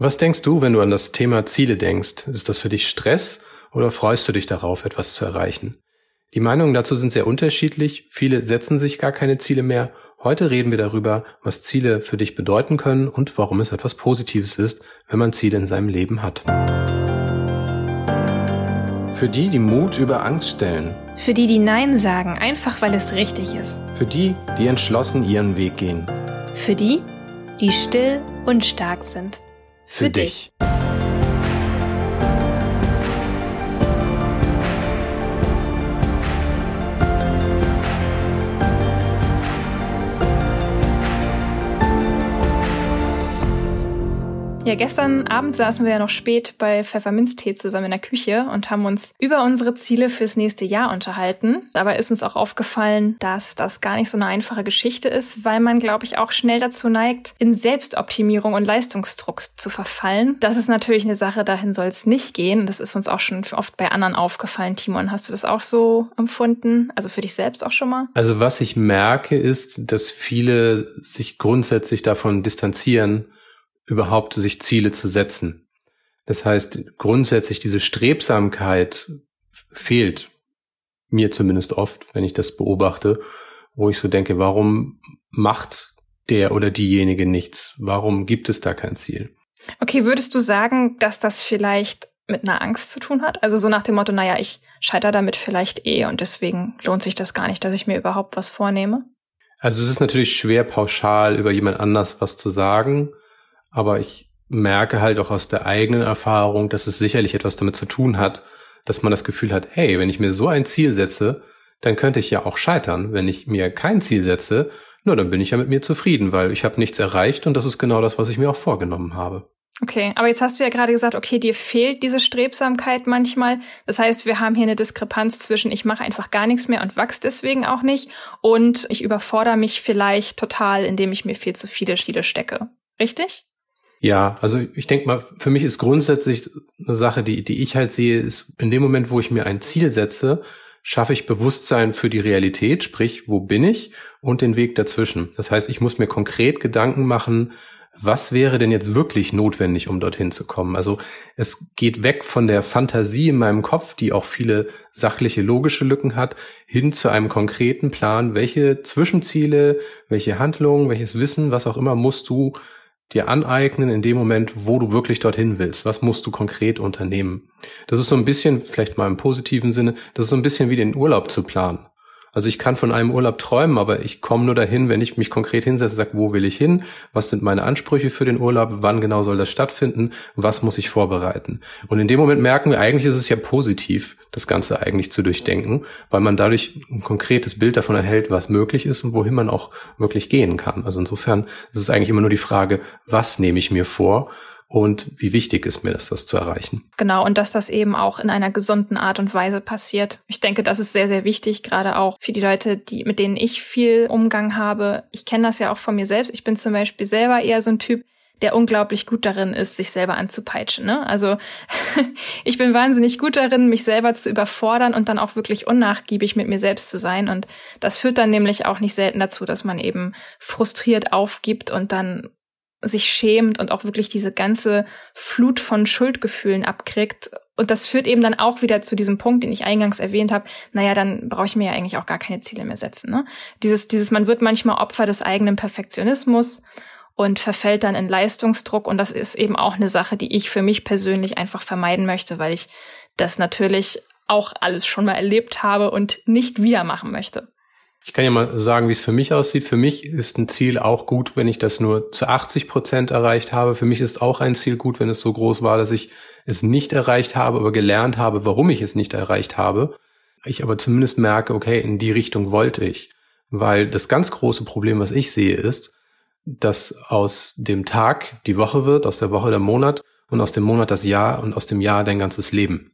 Was denkst du, wenn du an das Thema Ziele denkst? Ist das für dich Stress oder freust du dich darauf, etwas zu erreichen? Die Meinungen dazu sind sehr unterschiedlich. Viele setzen sich gar keine Ziele mehr. Heute reden wir darüber, was Ziele für dich bedeuten können und warum es etwas Positives ist, wenn man Ziele in seinem Leben hat. Für die, die Mut über Angst stellen. Für die, die Nein sagen, einfach weil es richtig ist. Für die, die entschlossen ihren Weg gehen. Für die, die still und stark sind für, für dich. dich. Ja, gestern Abend saßen wir ja noch spät bei Pfefferminztee zusammen in der Küche und haben uns über unsere Ziele fürs nächste Jahr unterhalten. Dabei ist uns auch aufgefallen, dass das gar nicht so eine einfache Geschichte ist, weil man, glaube ich, auch schnell dazu neigt, in Selbstoptimierung und Leistungsdruck zu verfallen. Das ist natürlich eine Sache, dahin soll es nicht gehen. Das ist uns auch schon oft bei anderen aufgefallen. Timon, hast du das auch so empfunden? Also für dich selbst auch schon mal? Also was ich merke, ist, dass viele sich grundsätzlich davon distanzieren, überhaupt sich Ziele zu setzen. Das heißt, grundsätzlich diese Strebsamkeit fehlt mir zumindest oft, wenn ich das beobachte, wo ich so denke, warum macht der oder diejenige nichts? Warum gibt es da kein Ziel? Okay, würdest du sagen, dass das vielleicht mit einer Angst zu tun hat? Also so nach dem Motto, naja, ich scheitere damit vielleicht eh und deswegen lohnt sich das gar nicht, dass ich mir überhaupt was vornehme? Also es ist natürlich schwer pauschal über jemand anders was zu sagen. Aber ich merke halt auch aus der eigenen Erfahrung, dass es sicherlich etwas damit zu tun hat, dass man das Gefühl hat, hey, wenn ich mir so ein Ziel setze, dann könnte ich ja auch scheitern. Wenn ich mir kein Ziel setze, nur dann bin ich ja mit mir zufrieden, weil ich habe nichts erreicht und das ist genau das, was ich mir auch vorgenommen habe. Okay, aber jetzt hast du ja gerade gesagt, okay, dir fehlt diese Strebsamkeit manchmal. Das heißt, wir haben hier eine Diskrepanz zwischen ich mache einfach gar nichts mehr und wachse deswegen auch nicht und ich überfordere mich vielleicht total, indem ich mir viel zu viele Ziele stecke. Richtig? Ja, also ich denke mal, für mich ist grundsätzlich eine Sache, die, die ich halt sehe, ist in dem Moment, wo ich mir ein Ziel setze, schaffe ich Bewusstsein für die Realität, sprich, wo bin ich und den Weg dazwischen. Das heißt, ich muss mir konkret Gedanken machen, was wäre denn jetzt wirklich notwendig, um dorthin zu kommen? Also es geht weg von der Fantasie in meinem Kopf, die auch viele sachliche, logische Lücken hat, hin zu einem konkreten Plan, welche Zwischenziele, welche Handlungen, welches Wissen, was auch immer musst du dir aneignen in dem Moment, wo du wirklich dorthin willst? Was musst du konkret unternehmen? Das ist so ein bisschen, vielleicht mal im positiven Sinne, das ist so ein bisschen wie den Urlaub zu planen. Also ich kann von einem Urlaub träumen, aber ich komme nur dahin, wenn ich mich konkret hinsetze, sage, wo will ich hin, was sind meine Ansprüche für den Urlaub, wann genau soll das stattfinden, was muss ich vorbereiten. Und in dem Moment merken wir, eigentlich ist es ja positiv, das Ganze eigentlich zu durchdenken, weil man dadurch ein konkretes Bild davon erhält, was möglich ist und wohin man auch wirklich gehen kann. Also insofern ist es eigentlich immer nur die Frage, was nehme ich mir vor und wie wichtig ist mir das, das zu erreichen. Genau, und dass das eben auch in einer gesunden Art und Weise passiert. Ich denke, das ist sehr, sehr wichtig, gerade auch für die Leute, die, mit denen ich viel Umgang habe. Ich kenne das ja auch von mir selbst. Ich bin zum Beispiel selber eher so ein Typ, der unglaublich gut darin ist, sich selber anzupeitschen. Ne? Also ich bin wahnsinnig gut darin, mich selber zu überfordern und dann auch wirklich unnachgiebig mit mir selbst zu sein. Und das führt dann nämlich auch nicht selten dazu, dass man eben frustriert aufgibt und dann sich schämt und auch wirklich diese ganze Flut von Schuldgefühlen abkriegt. Und das führt eben dann auch wieder zu diesem Punkt, den ich eingangs erwähnt habe. Naja, dann brauche ich mir ja eigentlich auch gar keine Ziele mehr setzen. Ne? Dieses, dieses, man wird manchmal Opfer des eigenen Perfektionismus und verfällt dann in Leistungsdruck. Und das ist eben auch eine Sache, die ich für mich persönlich einfach vermeiden möchte, weil ich das natürlich auch alles schon mal erlebt habe und nicht wieder machen möchte. Ich kann ja mal sagen, wie es für mich aussieht. Für mich ist ein Ziel auch gut, wenn ich das nur zu 80 Prozent erreicht habe. Für mich ist auch ein Ziel gut, wenn es so groß war, dass ich es nicht erreicht habe, aber gelernt habe, warum ich es nicht erreicht habe. Ich aber zumindest merke, okay, in die Richtung wollte ich. Weil das ganz große Problem, was ich sehe, ist, dass aus dem Tag die Woche wird, aus der Woche der Monat und aus dem Monat das Jahr und aus dem Jahr dein ganzes Leben.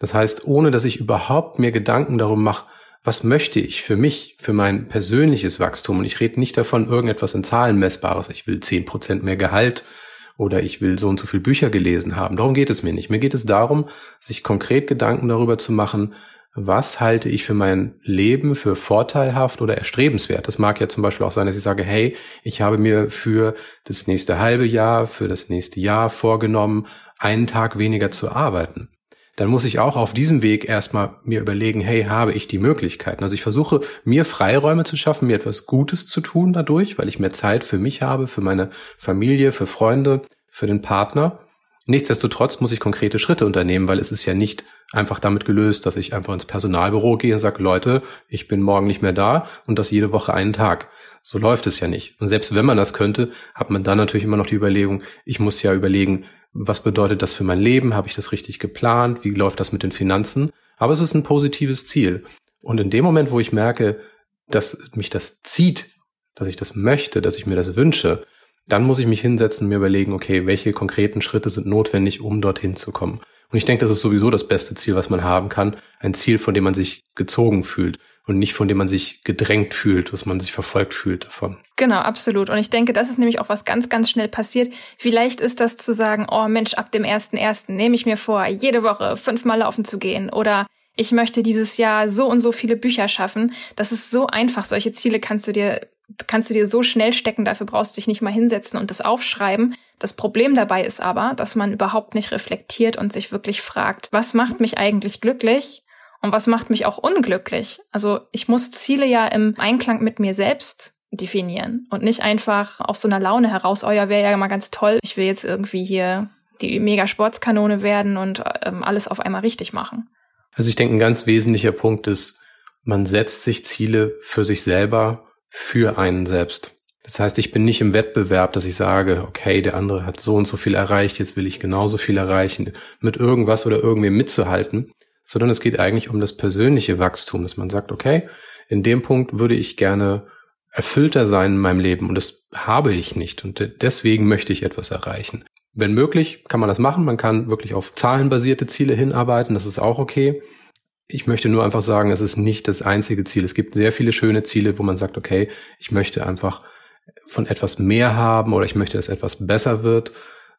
Das heißt, ohne dass ich überhaupt mir Gedanken darum mache, was möchte ich für mich, für mein persönliches Wachstum? Und ich rede nicht davon, irgendetwas in Zahlen messbares. Ich will zehn Prozent mehr Gehalt oder ich will so und so viel Bücher gelesen haben. Darum geht es mir nicht. Mir geht es darum, sich konkret Gedanken darüber zu machen, was halte ich für mein Leben für vorteilhaft oder erstrebenswert. Das mag ja zum Beispiel auch sein, dass ich sage, hey, ich habe mir für das nächste halbe Jahr, für das nächste Jahr vorgenommen, einen Tag weniger zu arbeiten. Dann muss ich auch auf diesem Weg erstmal mir überlegen, hey, habe ich die Möglichkeiten? Also ich versuche, mir Freiräume zu schaffen, mir etwas Gutes zu tun dadurch, weil ich mehr Zeit für mich habe, für meine Familie, für Freunde, für den Partner Nichtsdestotrotz muss ich konkrete Schritte unternehmen, weil es ist ja nicht einfach damit gelöst, dass ich einfach ins Personalbüro gehe und sage, Leute, ich bin morgen nicht mehr da und das jede Woche einen Tag. So läuft es ja nicht. Und selbst wenn man das könnte, hat man dann natürlich immer noch die Überlegung, ich muss ja überlegen, was bedeutet das für mein Leben? Habe ich das richtig geplant? Wie läuft das mit den Finanzen? Aber es ist ein positives Ziel. Und in dem Moment, wo ich merke, dass mich das zieht, dass ich das möchte, dass ich mir das wünsche, dann muss ich mich hinsetzen und mir überlegen, okay, welche konkreten Schritte sind notwendig, um dorthin zu kommen. Und ich denke, das ist sowieso das beste Ziel, was man haben kann. Ein Ziel, von dem man sich gezogen fühlt und nicht von dem man sich gedrängt fühlt, dass man sich verfolgt fühlt davon. Genau, absolut. Und ich denke, das ist nämlich auch was ganz, ganz schnell passiert. Vielleicht ist das zu sagen, oh Mensch, ab dem ersten ersten nehme ich mir vor, jede Woche fünfmal laufen zu gehen oder ich möchte dieses Jahr so und so viele Bücher schaffen. Das ist so einfach. Solche Ziele kannst du dir kannst du dir so schnell stecken, dafür brauchst du dich nicht mal hinsetzen und das aufschreiben. Das Problem dabei ist aber, dass man überhaupt nicht reflektiert und sich wirklich fragt, was macht mich eigentlich glücklich und was macht mich auch unglücklich? Also ich muss Ziele ja im Einklang mit mir selbst definieren und nicht einfach aus so einer Laune heraus, oh ja, wäre ja mal ganz toll, ich will jetzt irgendwie hier die Mega-Sportskanone werden und ähm, alles auf einmal richtig machen. Also ich denke, ein ganz wesentlicher Punkt ist, man setzt sich Ziele für sich selber für einen selbst. Das heißt, ich bin nicht im Wettbewerb, dass ich sage, okay, der andere hat so und so viel erreicht, jetzt will ich genauso viel erreichen, mit irgendwas oder irgendwem mitzuhalten, sondern es geht eigentlich um das persönliche Wachstum, dass man sagt, okay, in dem Punkt würde ich gerne erfüllter sein in meinem Leben und das habe ich nicht und deswegen möchte ich etwas erreichen. Wenn möglich, kann man das machen. Man kann wirklich auf zahlenbasierte Ziele hinarbeiten. Das ist auch okay. Ich möchte nur einfach sagen, es ist nicht das einzige Ziel. Es gibt sehr viele schöne Ziele, wo man sagt, okay, ich möchte einfach von etwas mehr haben oder ich möchte, dass etwas besser wird.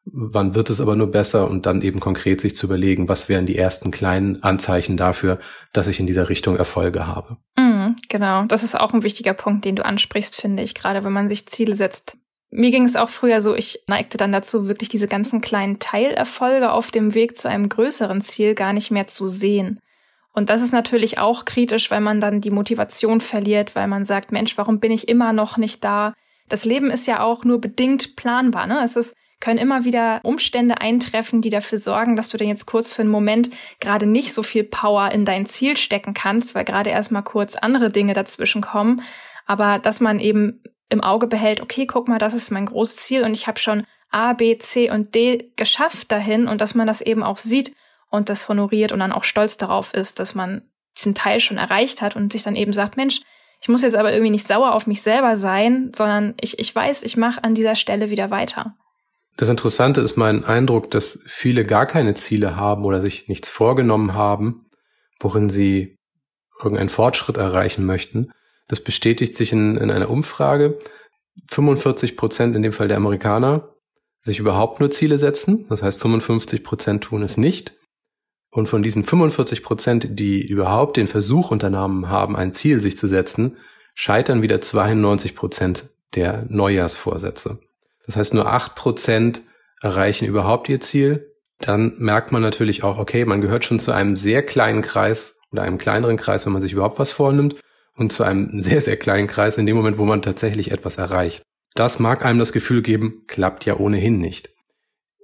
Wann wird es aber nur besser und dann eben konkret sich zu überlegen, was wären die ersten kleinen Anzeichen dafür, dass ich in dieser Richtung Erfolge habe. Mhm, genau, das ist auch ein wichtiger Punkt, den du ansprichst, finde ich, gerade wenn man sich Ziele setzt. Mir ging es auch früher so, ich neigte dann dazu, wirklich diese ganzen kleinen Teilerfolge auf dem Weg zu einem größeren Ziel gar nicht mehr zu sehen. Und das ist natürlich auch kritisch, weil man dann die Motivation verliert, weil man sagt, Mensch, warum bin ich immer noch nicht da? Das Leben ist ja auch nur bedingt planbar. Ne? Es ist, können immer wieder Umstände eintreffen, die dafür sorgen, dass du dann jetzt kurz für einen Moment gerade nicht so viel Power in dein Ziel stecken kannst, weil gerade erstmal kurz andere Dinge dazwischen kommen. Aber dass man eben im Auge behält, okay, guck mal, das ist mein großes Ziel und ich habe schon A, B, C und D geschafft dahin und dass man das eben auch sieht und das honoriert und dann auch stolz darauf ist, dass man diesen Teil schon erreicht hat und sich dann eben sagt, Mensch, ich muss jetzt aber irgendwie nicht sauer auf mich selber sein, sondern ich, ich weiß, ich mache an dieser Stelle wieder weiter. Das Interessante ist mein Eindruck, dass viele gar keine Ziele haben oder sich nichts vorgenommen haben, worin sie irgendeinen Fortschritt erreichen möchten. Das bestätigt sich in, in einer Umfrage. 45 Prozent in dem Fall der Amerikaner sich überhaupt nur Ziele setzen. Das heißt, 55 Prozent tun es nicht. Und von diesen 45 Prozent, die überhaupt den Versuch unternommen haben, ein Ziel sich zu setzen, scheitern wieder 92 Prozent der Neujahrsvorsätze. Das heißt, nur acht Prozent erreichen überhaupt ihr Ziel. Dann merkt man natürlich auch, okay, man gehört schon zu einem sehr kleinen Kreis oder einem kleineren Kreis, wenn man sich überhaupt was vornimmt und zu einem sehr, sehr kleinen Kreis in dem Moment, wo man tatsächlich etwas erreicht. Das mag einem das Gefühl geben, klappt ja ohnehin nicht.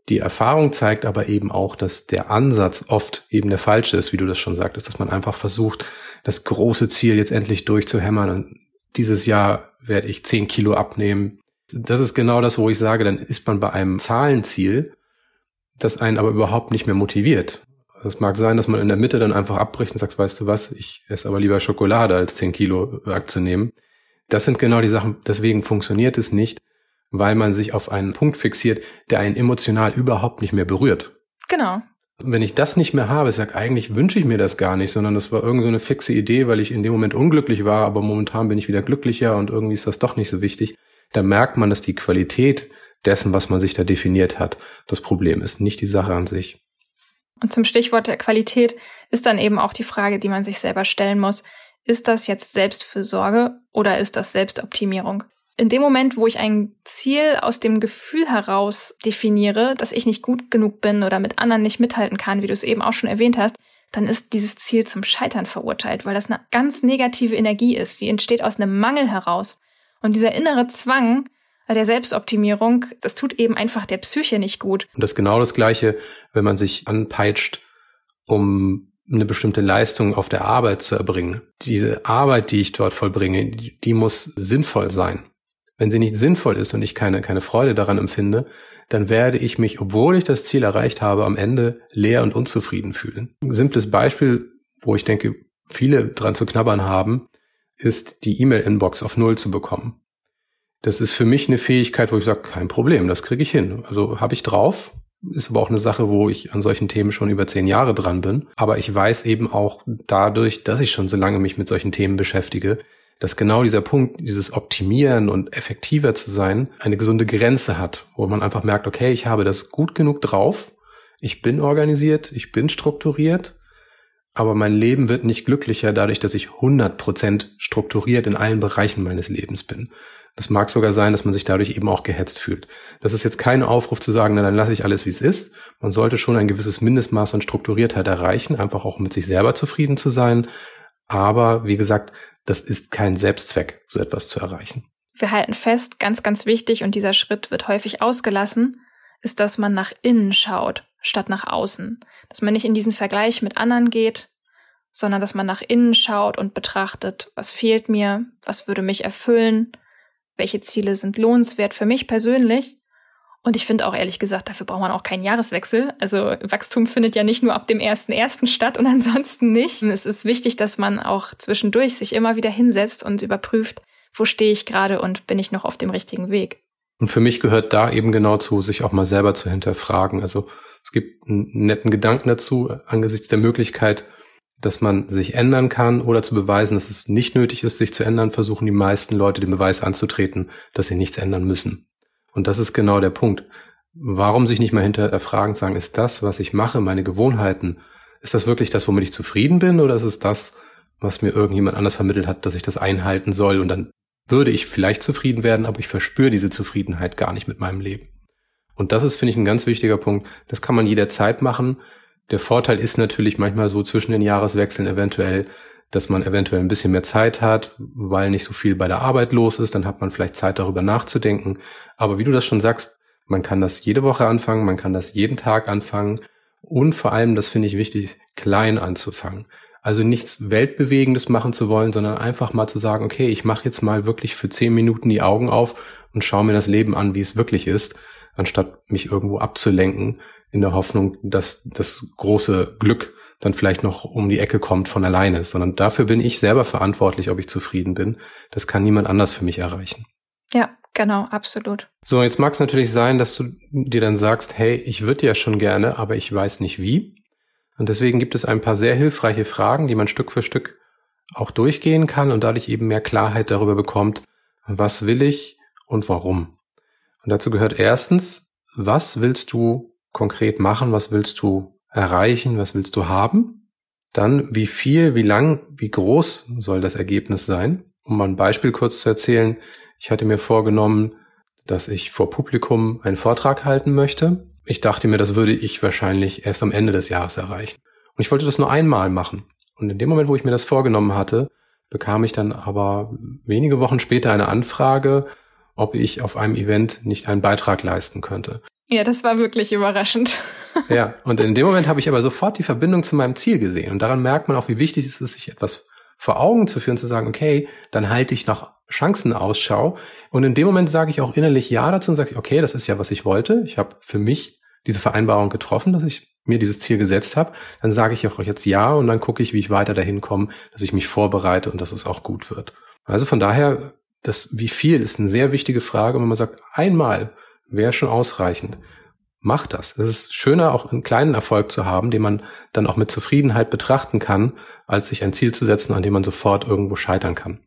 Die Erfahrung zeigt aber eben auch, dass der Ansatz oft eben der falsche ist, wie du das schon sagtest, dass man einfach versucht, das große Ziel jetzt endlich durchzuhämmern und dieses Jahr werde ich zehn Kilo abnehmen. Das ist genau das, wo ich sage, dann ist man bei einem Zahlenziel, das einen aber überhaupt nicht mehr motiviert. Es mag sein, dass man in der Mitte dann einfach abbricht und sagt, weißt du was, ich esse aber lieber Schokolade als zehn Kilo abzunehmen. Das sind genau die Sachen, deswegen funktioniert es nicht, weil man sich auf einen Punkt fixiert, der einen emotional überhaupt nicht mehr berührt. Genau. Wenn ich das nicht mehr habe, ich sage, eigentlich wünsche ich mir das gar nicht, sondern das war irgend so eine fixe Idee, weil ich in dem Moment unglücklich war, aber momentan bin ich wieder glücklicher und irgendwie ist das doch nicht so wichtig. Da merkt man, dass die Qualität dessen, was man sich da definiert hat, das Problem ist, nicht die Sache an sich. Und zum Stichwort der Qualität ist dann eben auch die Frage, die man sich selber stellen muss. Ist das jetzt Selbstfürsorge oder ist das Selbstoptimierung? In dem Moment, wo ich ein Ziel aus dem Gefühl heraus definiere, dass ich nicht gut genug bin oder mit anderen nicht mithalten kann, wie du es eben auch schon erwähnt hast, dann ist dieses Ziel zum Scheitern verurteilt, weil das eine ganz negative Energie ist. Sie entsteht aus einem Mangel heraus. Und dieser innere Zwang der Selbstoptimierung, das tut eben einfach der Psyche nicht gut. Und das ist genau das Gleiche, wenn man sich anpeitscht, um eine bestimmte Leistung auf der Arbeit zu erbringen. Diese Arbeit, die ich dort vollbringe, die muss sinnvoll sein. Wenn sie nicht sinnvoll ist und ich keine, keine Freude daran empfinde, dann werde ich mich, obwohl ich das Ziel erreicht habe, am Ende leer und unzufrieden fühlen. Ein simples Beispiel, wo ich denke, viele dran zu knabbern haben, ist die E-Mail-Inbox auf Null zu bekommen. Das ist für mich eine Fähigkeit, wo ich sage, kein Problem, das kriege ich hin. Also habe ich drauf, ist aber auch eine Sache, wo ich an solchen Themen schon über zehn Jahre dran bin. Aber ich weiß eben auch dadurch, dass ich schon so lange mich mit solchen Themen beschäftige, dass genau dieser Punkt, dieses Optimieren und effektiver zu sein, eine gesunde Grenze hat, wo man einfach merkt, okay, ich habe das gut genug drauf, ich bin organisiert, ich bin strukturiert, aber mein Leben wird nicht glücklicher dadurch, dass ich 100% strukturiert in allen Bereichen meines Lebens bin. Das mag sogar sein, dass man sich dadurch eben auch gehetzt fühlt. Das ist jetzt kein Aufruf zu sagen, na, dann lasse ich alles, wie es ist. Man sollte schon ein gewisses Mindestmaß an Strukturiertheit erreichen, einfach auch mit sich selber zufrieden zu sein. Aber wie gesagt, das ist kein Selbstzweck, so etwas zu erreichen. Wir halten fest, ganz, ganz wichtig, und dieser Schritt wird häufig ausgelassen, ist, dass man nach innen schaut, statt nach außen. Dass man nicht in diesen Vergleich mit anderen geht, sondern dass man nach innen schaut und betrachtet, was fehlt mir, was würde mich erfüllen, welche Ziele sind lohnenswert für mich persönlich und ich finde auch ehrlich gesagt, dafür braucht man auch keinen Jahreswechsel. Also Wachstum findet ja nicht nur ab dem ersten ersten statt und ansonsten nicht. Es ist wichtig, dass man auch zwischendurch sich immer wieder hinsetzt und überprüft, wo stehe ich gerade und bin ich noch auf dem richtigen Weg. Und für mich gehört da eben genau zu, sich auch mal selber zu hinterfragen. Also es gibt einen netten Gedanken dazu, angesichts der Möglichkeit, dass man sich ändern kann oder zu beweisen, dass es nicht nötig ist, sich zu ändern, versuchen die meisten Leute den Beweis anzutreten, dass sie nichts ändern müssen. Und das ist genau der Punkt. Warum sich nicht mal hinterfragen sagen, ist das, was ich mache, meine Gewohnheiten, ist das wirklich das, womit ich zufrieden bin oder ist es das, was mir irgendjemand anders vermittelt hat, dass ich das einhalten soll und dann würde ich vielleicht zufrieden werden, aber ich verspüre diese Zufriedenheit gar nicht mit meinem Leben. Und das ist, finde ich, ein ganz wichtiger Punkt. Das kann man jederzeit machen. Der Vorteil ist natürlich manchmal so zwischen den Jahreswechseln eventuell, dass man eventuell ein bisschen mehr Zeit hat, weil nicht so viel bei der Arbeit los ist, dann hat man vielleicht Zeit darüber nachzudenken. Aber wie du das schon sagst, man kann das jede Woche anfangen, man kann das jeden Tag anfangen und vor allem, das finde ich wichtig, klein anzufangen. Also nichts Weltbewegendes machen zu wollen, sondern einfach mal zu sagen, okay, ich mache jetzt mal wirklich für zehn Minuten die Augen auf und schaue mir das Leben an, wie es wirklich ist, anstatt mich irgendwo abzulenken in der Hoffnung, dass das große Glück dann vielleicht noch um die Ecke kommt von alleine, sondern dafür bin ich selber verantwortlich, ob ich zufrieden bin. Das kann niemand anders für mich erreichen. Ja, genau, absolut. So, jetzt mag es natürlich sein, dass du dir dann sagst, hey, ich würde ja schon gerne, aber ich weiß nicht wie. Und deswegen gibt es ein paar sehr hilfreiche Fragen, die man Stück für Stück auch durchgehen kann und dadurch eben mehr Klarheit darüber bekommt, was will ich und warum. Und dazu gehört erstens, was willst du konkret machen? Was willst du erreichen? Was willst du haben? Dann, wie viel, wie lang, wie groß soll das Ergebnis sein? Um mal ein Beispiel kurz zu erzählen. Ich hatte mir vorgenommen, dass ich vor Publikum einen Vortrag halten möchte. Ich dachte mir, das würde ich wahrscheinlich erst am Ende des Jahres erreichen. Und ich wollte das nur einmal machen. Und in dem Moment, wo ich mir das vorgenommen hatte, bekam ich dann aber wenige Wochen später eine Anfrage, ob ich auf einem Event nicht einen Beitrag leisten könnte. Ja, das war wirklich überraschend. ja, und in dem Moment habe ich aber sofort die Verbindung zu meinem Ziel gesehen. Und daran merkt man auch, wie wichtig es ist, sich etwas vor Augen zu führen, zu sagen, okay, dann halte ich nach Chancen Ausschau. Und in dem Moment sage ich auch innerlich Ja dazu und sage, okay, das ist ja, was ich wollte. Ich habe für mich diese Vereinbarung getroffen, dass ich mir dieses Ziel gesetzt habe. Dann sage ich auch jetzt Ja und dann gucke ich, wie ich weiter dahin komme, dass ich mich vorbereite und dass es auch gut wird. Also von daher, das wie viel ist eine sehr wichtige Frage. wenn man sagt, einmal wäre schon ausreichend. Mach das. Es ist schöner, auch einen kleinen Erfolg zu haben, den man dann auch mit Zufriedenheit betrachten kann, als sich ein Ziel zu setzen, an dem man sofort irgendwo scheitern kann.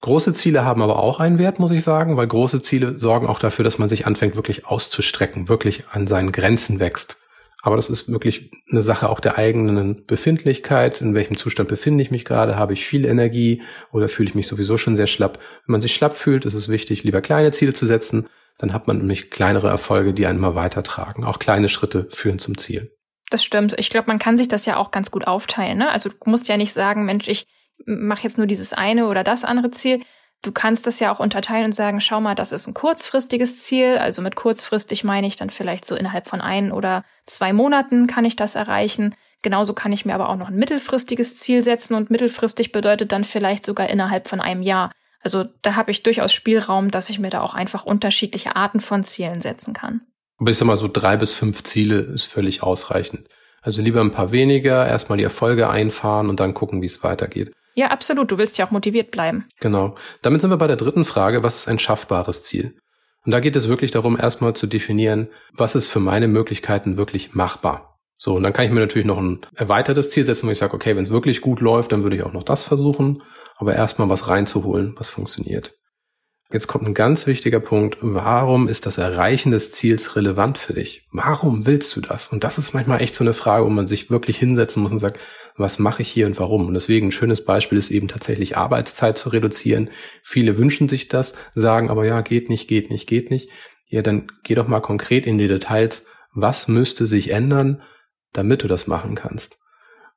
Große Ziele haben aber auch einen Wert, muss ich sagen, weil große Ziele sorgen auch dafür, dass man sich anfängt, wirklich auszustrecken, wirklich an seinen Grenzen wächst. Aber das ist wirklich eine Sache auch der eigenen Befindlichkeit. In welchem Zustand befinde ich mich gerade? Habe ich viel Energie oder fühle ich mich sowieso schon sehr schlapp? Wenn man sich schlapp fühlt, ist es wichtig, lieber kleine Ziele zu setzen. Dann hat man nämlich kleinere Erfolge, die einen mal weitertragen. Auch kleine Schritte führen zum Ziel. Das stimmt. Ich glaube, man kann sich das ja auch ganz gut aufteilen. Ne? Also du musst ja nicht sagen, Mensch, ich mache jetzt nur dieses eine oder das andere Ziel, Du kannst das ja auch unterteilen und sagen, schau mal, das ist ein kurzfristiges Ziel. Also mit kurzfristig meine ich dann vielleicht so innerhalb von ein oder zwei Monaten kann ich das erreichen. Genauso kann ich mir aber auch noch ein mittelfristiges Ziel setzen und mittelfristig bedeutet dann vielleicht sogar innerhalb von einem Jahr. Also da habe ich durchaus Spielraum, dass ich mir da auch einfach unterschiedliche Arten von Zielen setzen kann. Aber ich sag mal so drei bis fünf Ziele ist völlig ausreichend. Also lieber ein paar weniger, erstmal die Erfolge einfahren und dann gucken, wie es weitergeht. Ja, absolut. Du willst ja auch motiviert bleiben. Genau. Damit sind wir bei der dritten Frage. Was ist ein schaffbares Ziel? Und da geht es wirklich darum, erstmal zu definieren, was ist für meine Möglichkeiten wirklich machbar. So, und dann kann ich mir natürlich noch ein erweitertes Ziel setzen, wo ich sage, okay, wenn es wirklich gut läuft, dann würde ich auch noch das versuchen. Aber erstmal was reinzuholen, was funktioniert. Jetzt kommt ein ganz wichtiger Punkt. Warum ist das Erreichen des Ziels relevant für dich? Warum willst du das? Und das ist manchmal echt so eine Frage, wo man sich wirklich hinsetzen muss und sagt, was mache ich hier und warum? Und deswegen ein schönes Beispiel ist eben tatsächlich Arbeitszeit zu reduzieren. Viele wünschen sich das, sagen aber ja, geht nicht, geht nicht, geht nicht. Ja, dann geh doch mal konkret in die Details. Was müsste sich ändern, damit du das machen kannst?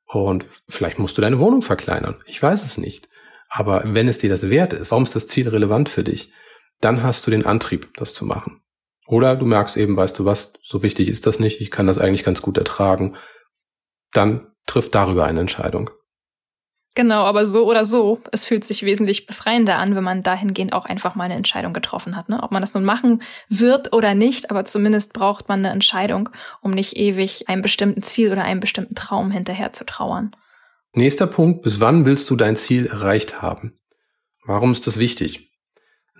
Und vielleicht musst du deine Wohnung verkleinern. Ich weiß es nicht. Aber wenn es dir das wert ist, warum ist das Ziel relevant für dich, dann hast du den Antrieb, das zu machen. Oder du merkst eben, weißt du was, so wichtig ist das nicht, ich kann das eigentlich ganz gut ertragen. Dann triff darüber eine Entscheidung. Genau, aber so oder so, es fühlt sich wesentlich befreiender an, wenn man dahingehend auch einfach mal eine Entscheidung getroffen hat. Ne? Ob man das nun machen wird oder nicht, aber zumindest braucht man eine Entscheidung, um nicht ewig einem bestimmten Ziel oder einem bestimmten Traum hinterher zu trauern. Nächster Punkt, bis wann willst du dein Ziel erreicht haben? Warum ist das wichtig?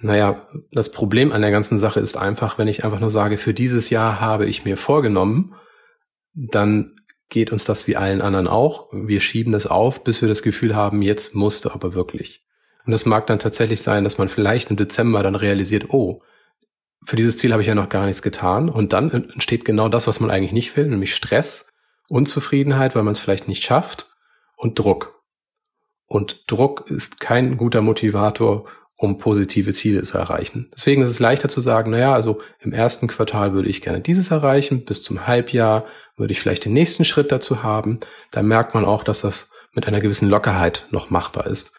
Naja, das Problem an der ganzen Sache ist einfach, wenn ich einfach nur sage, für dieses Jahr habe ich mir vorgenommen, dann geht uns das wie allen anderen auch. Wir schieben das auf, bis wir das Gefühl haben, jetzt musste aber wirklich. Und das mag dann tatsächlich sein, dass man vielleicht im Dezember dann realisiert, oh, für dieses Ziel habe ich ja noch gar nichts getan. Und dann entsteht genau das, was man eigentlich nicht will, nämlich Stress, Unzufriedenheit, weil man es vielleicht nicht schafft und Druck. Und Druck ist kein guter Motivator, um positive Ziele zu erreichen. Deswegen ist es leichter zu sagen, naja, also im ersten Quartal würde ich gerne dieses erreichen, bis zum Halbjahr würde ich vielleicht den nächsten Schritt dazu haben. Da merkt man auch, dass das mit einer gewissen Lockerheit noch machbar ist.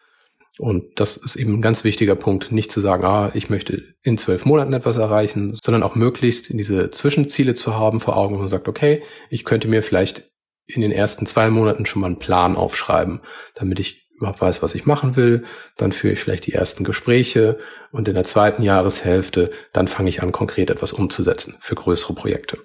Und das ist eben ein ganz wichtiger Punkt, nicht zu sagen, ah, ich möchte in zwölf Monaten etwas erreichen, sondern auch möglichst diese Zwischenziele zu haben vor Augen, man sagt, okay, ich könnte mir vielleicht in den ersten zwei Monaten schon mal einen Plan aufschreiben, damit ich überhaupt weiß, was ich machen will. Dann führe ich vielleicht die ersten Gespräche und in der zweiten Jahreshälfte dann fange ich an, konkret etwas umzusetzen für größere Projekte.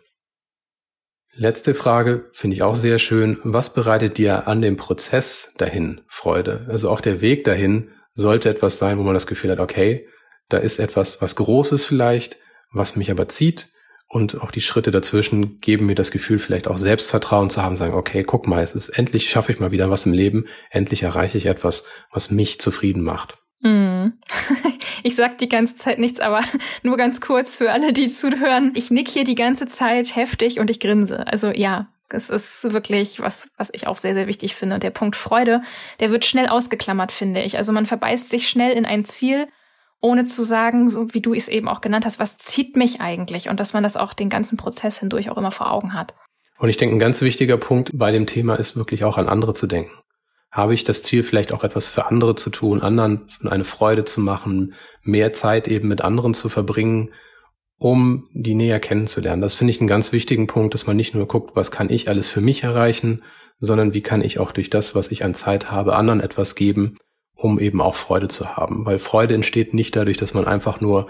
Letzte Frage finde ich auch sehr schön. Was bereitet dir an dem Prozess dahin Freude? Also auch der Weg dahin sollte etwas sein, wo man das Gefühl hat, okay, da ist etwas, was Großes vielleicht, was mich aber zieht, und auch die Schritte dazwischen geben mir das Gefühl, vielleicht auch Selbstvertrauen zu haben, sagen, okay, guck mal, es ist endlich schaffe ich mal wieder was im Leben, endlich erreiche ich etwas, was mich zufrieden macht. Mm. Ich sag die ganze Zeit nichts, aber nur ganz kurz für alle, die zuhören. Ich nick hier die ganze Zeit heftig und ich grinse. Also ja, das ist wirklich was, was ich auch sehr, sehr wichtig finde. Und der Punkt Freude, der wird schnell ausgeklammert, finde ich. Also man verbeißt sich schnell in ein Ziel ohne zu sagen, so wie du es eben auch genannt hast, was zieht mich eigentlich und dass man das auch den ganzen Prozess hindurch auch immer vor Augen hat. Und ich denke, ein ganz wichtiger Punkt bei dem Thema ist wirklich auch an andere zu denken. Habe ich das Ziel, vielleicht auch etwas für andere zu tun, anderen eine Freude zu machen, mehr Zeit eben mit anderen zu verbringen, um die näher kennenzulernen. Das finde ich einen ganz wichtigen Punkt, dass man nicht nur guckt, was kann ich alles für mich erreichen, sondern wie kann ich auch durch das, was ich an Zeit habe, anderen etwas geben, um eben auch Freude zu haben. Weil Freude entsteht nicht dadurch, dass man einfach nur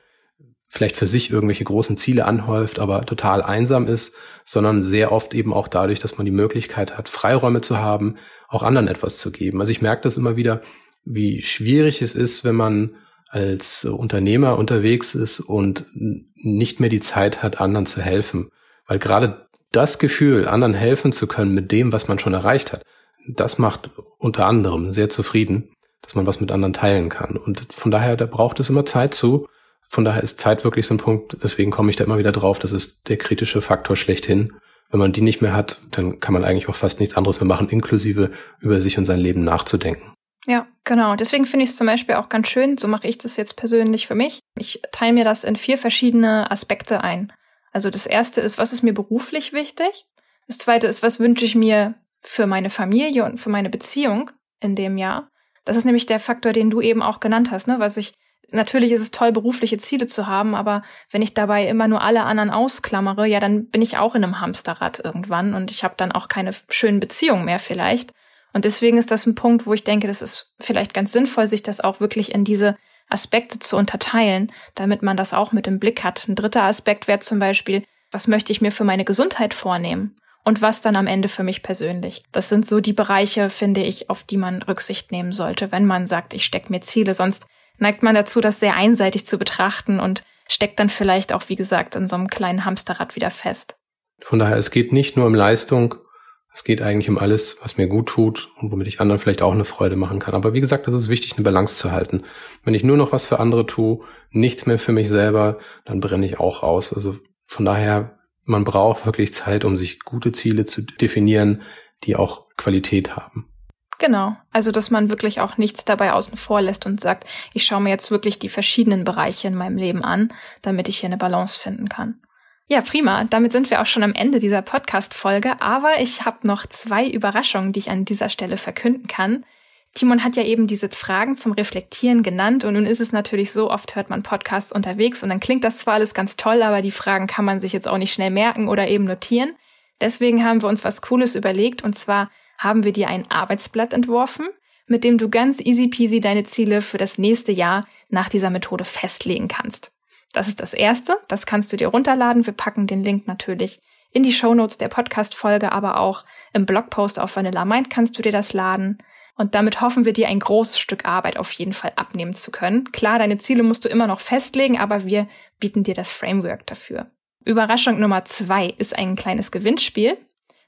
vielleicht für sich irgendwelche großen Ziele anhäuft, aber total einsam ist, sondern sehr oft eben auch dadurch, dass man die Möglichkeit hat, Freiräume zu haben, auch anderen etwas zu geben. Also ich merke das immer wieder, wie schwierig es ist, wenn man als Unternehmer unterwegs ist und nicht mehr die Zeit hat, anderen zu helfen. Weil gerade das Gefühl, anderen helfen zu können mit dem, was man schon erreicht hat, das macht unter anderem sehr zufrieden dass man was mit anderen teilen kann. Und von daher, da braucht es immer Zeit zu. Von daher ist Zeit wirklich so ein Punkt, deswegen komme ich da immer wieder drauf, das ist der kritische Faktor schlechthin. wenn man die nicht mehr hat, dann kann man eigentlich auch fast nichts anderes mehr machen, inklusive über sich und sein Leben nachzudenken. Ja, genau. Deswegen finde ich es zum Beispiel auch ganz schön, so mache ich das jetzt persönlich für mich. Ich teile mir das in vier verschiedene Aspekte ein. Also das erste ist, was ist mir beruflich wichtig? Das zweite ist, was wünsche ich mir für meine Familie und für meine Beziehung in dem Jahr? Das ist nämlich der Faktor, den du eben auch genannt hast, ne? Was ich, natürlich ist es toll, berufliche Ziele zu haben, aber wenn ich dabei immer nur alle anderen ausklammere, ja, dann bin ich auch in einem Hamsterrad irgendwann und ich habe dann auch keine schönen Beziehungen mehr vielleicht. Und deswegen ist das ein Punkt, wo ich denke, das ist vielleicht ganz sinnvoll, sich das auch wirklich in diese Aspekte zu unterteilen, damit man das auch mit im Blick hat. Ein dritter Aspekt wäre zum Beispiel, was möchte ich mir für meine Gesundheit vornehmen? Und was dann am Ende für mich persönlich? Das sind so die Bereiche, finde ich, auf die man Rücksicht nehmen sollte, wenn man sagt, ich stecke mir Ziele. Sonst neigt man dazu, das sehr einseitig zu betrachten und steckt dann vielleicht auch, wie gesagt, in so einem kleinen Hamsterrad wieder fest. Von daher, es geht nicht nur um Leistung, es geht eigentlich um alles, was mir gut tut und womit ich anderen vielleicht auch eine Freude machen kann. Aber wie gesagt, es ist wichtig, eine Balance zu halten. Wenn ich nur noch was für andere tue, nichts mehr für mich selber, dann brenne ich auch aus. Also von daher, man braucht wirklich Zeit, um sich gute Ziele zu definieren, die auch Qualität haben. Genau, also dass man wirklich auch nichts dabei außen vor lässt und sagt, ich schaue mir jetzt wirklich die verschiedenen Bereiche in meinem Leben an, damit ich hier eine Balance finden kann. Ja, prima. Damit sind wir auch schon am Ende dieser Podcast-Folge. Aber ich habe noch zwei Überraschungen, die ich an dieser Stelle verkünden kann. Timon hat ja eben diese Fragen zum Reflektieren genannt und nun ist es natürlich so, oft hört man Podcasts unterwegs und dann klingt das zwar alles ganz toll, aber die Fragen kann man sich jetzt auch nicht schnell merken oder eben notieren. Deswegen haben wir uns was Cooles überlegt und zwar haben wir dir ein Arbeitsblatt entworfen, mit dem du ganz easy peasy deine Ziele für das nächste Jahr nach dieser Methode festlegen kannst. Das ist das erste. Das kannst du dir runterladen. Wir packen den Link natürlich in die Shownotes der Podcast-Folge, aber auch im Blogpost auf Vanilla Mind kannst du dir das laden. Und damit hoffen wir dir ein großes Stück Arbeit auf jeden Fall abnehmen zu können. Klar, deine Ziele musst du immer noch festlegen, aber wir bieten dir das Framework dafür. Überraschung Nummer zwei ist ein kleines Gewinnspiel.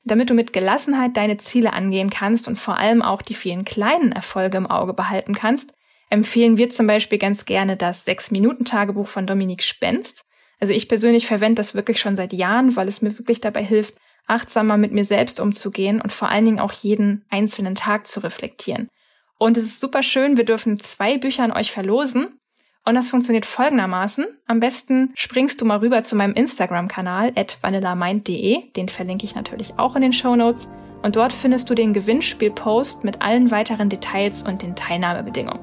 Damit du mit Gelassenheit deine Ziele angehen kannst und vor allem auch die vielen kleinen Erfolge im Auge behalten kannst, empfehlen wir zum Beispiel ganz gerne das Sechs-Minuten-Tagebuch von Dominique Spenst. Also ich persönlich verwende das wirklich schon seit Jahren, weil es mir wirklich dabei hilft, achtsamer mit mir selbst umzugehen und vor allen Dingen auch jeden einzelnen Tag zu reflektieren. Und es ist super schön, wir dürfen zwei Bücher an euch verlosen. Und das funktioniert folgendermaßen. Am besten springst du mal rüber zu meinem Instagram-Kanal at vanillamind.de. Den verlinke ich natürlich auch in den Show Notes. Und dort findest du den Gewinnspiel-Post mit allen weiteren Details und den Teilnahmebedingungen.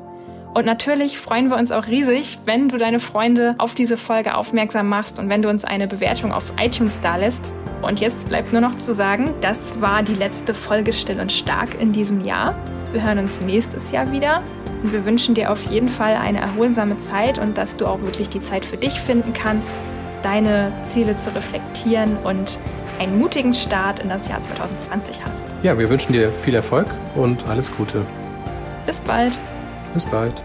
Und natürlich freuen wir uns auch riesig, wenn du deine Freunde auf diese Folge aufmerksam machst und wenn du uns eine Bewertung auf iTunes da lässt. Und jetzt bleibt nur noch zu sagen, das war die letzte Folge Still und Stark in diesem Jahr. Wir hören uns nächstes Jahr wieder und wir wünschen dir auf jeden Fall eine erholsame Zeit und dass du auch wirklich die Zeit für dich finden kannst, deine Ziele zu reflektieren und einen mutigen Start in das Jahr 2020 hast. Ja, wir wünschen dir viel Erfolg und alles Gute. Bis bald. Bis bald.